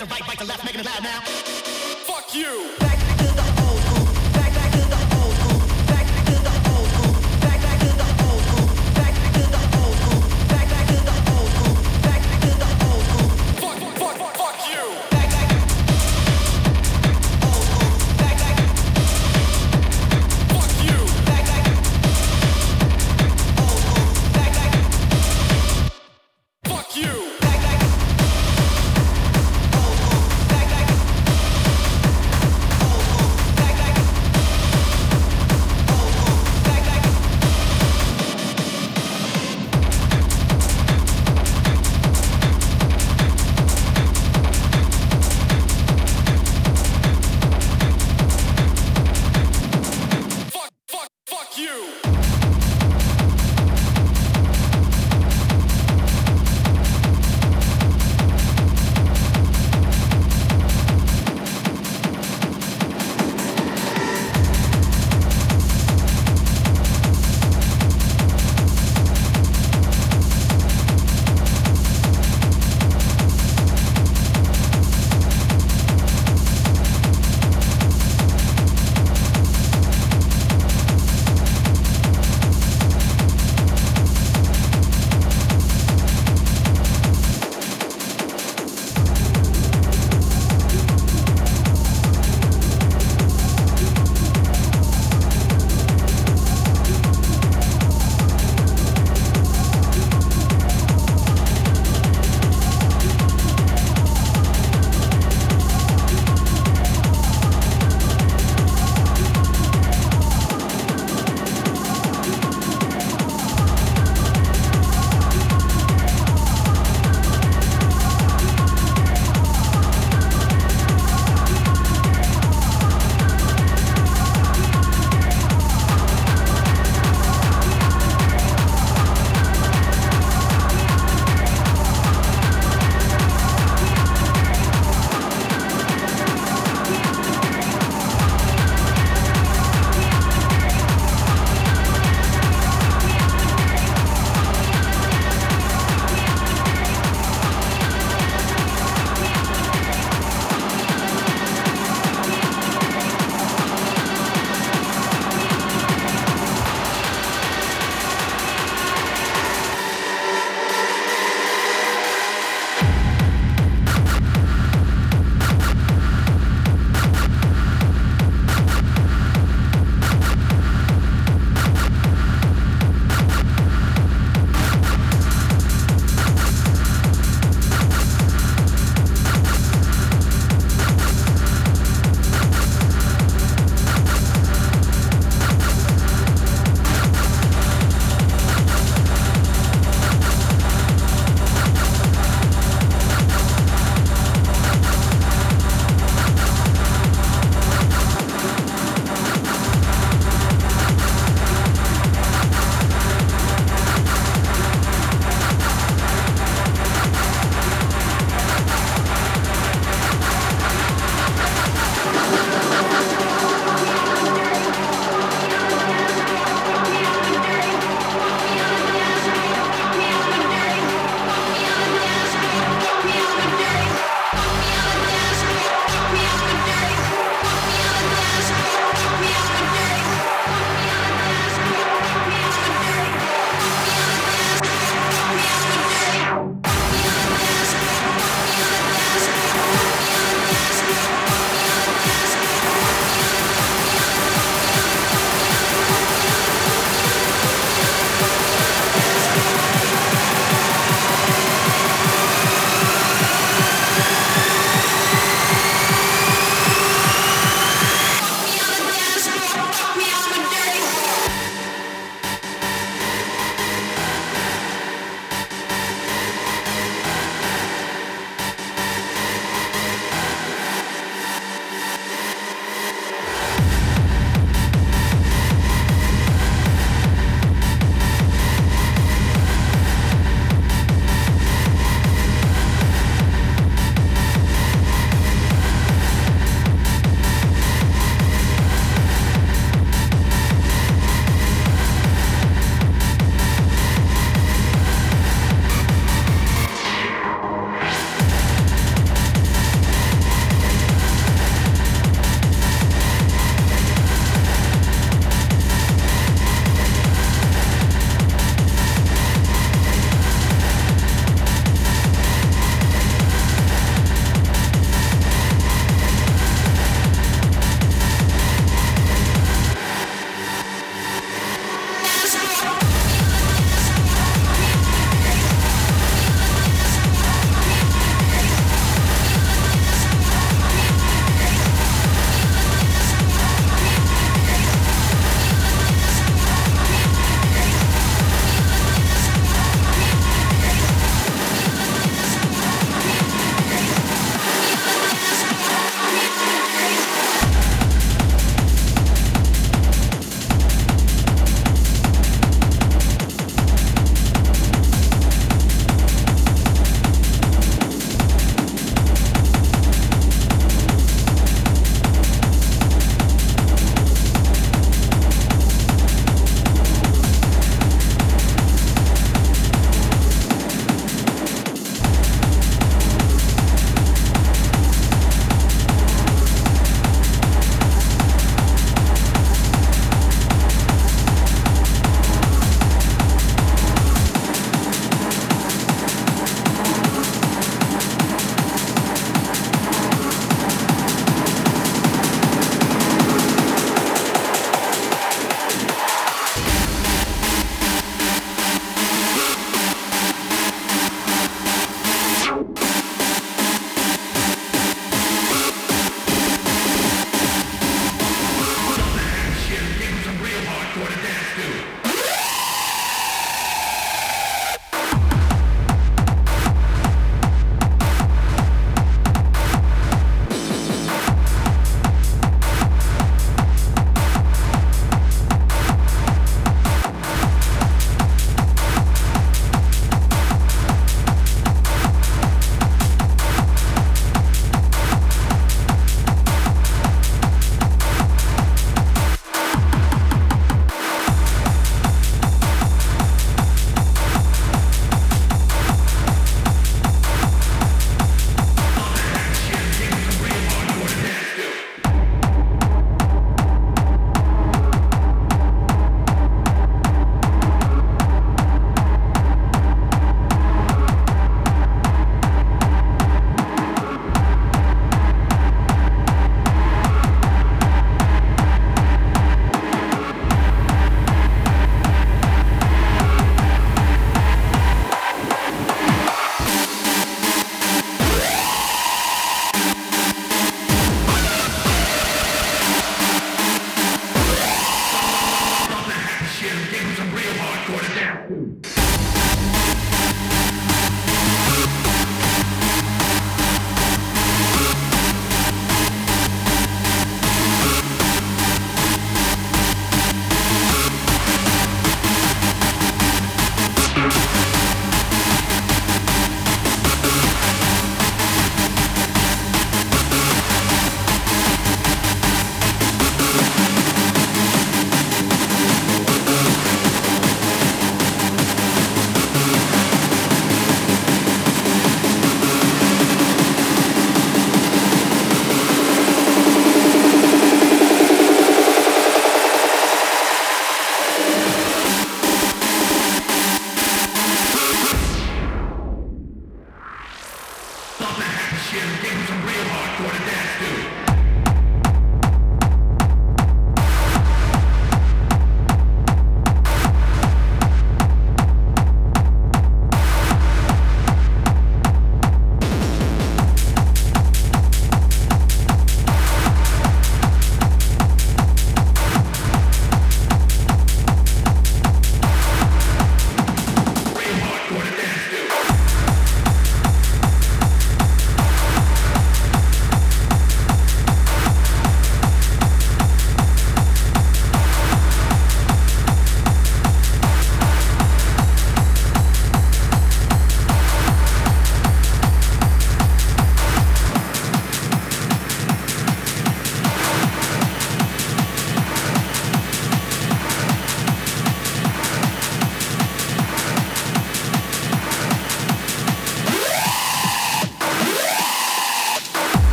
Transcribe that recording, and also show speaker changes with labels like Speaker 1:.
Speaker 1: left and right, right to left, making it loud now. Fuck you!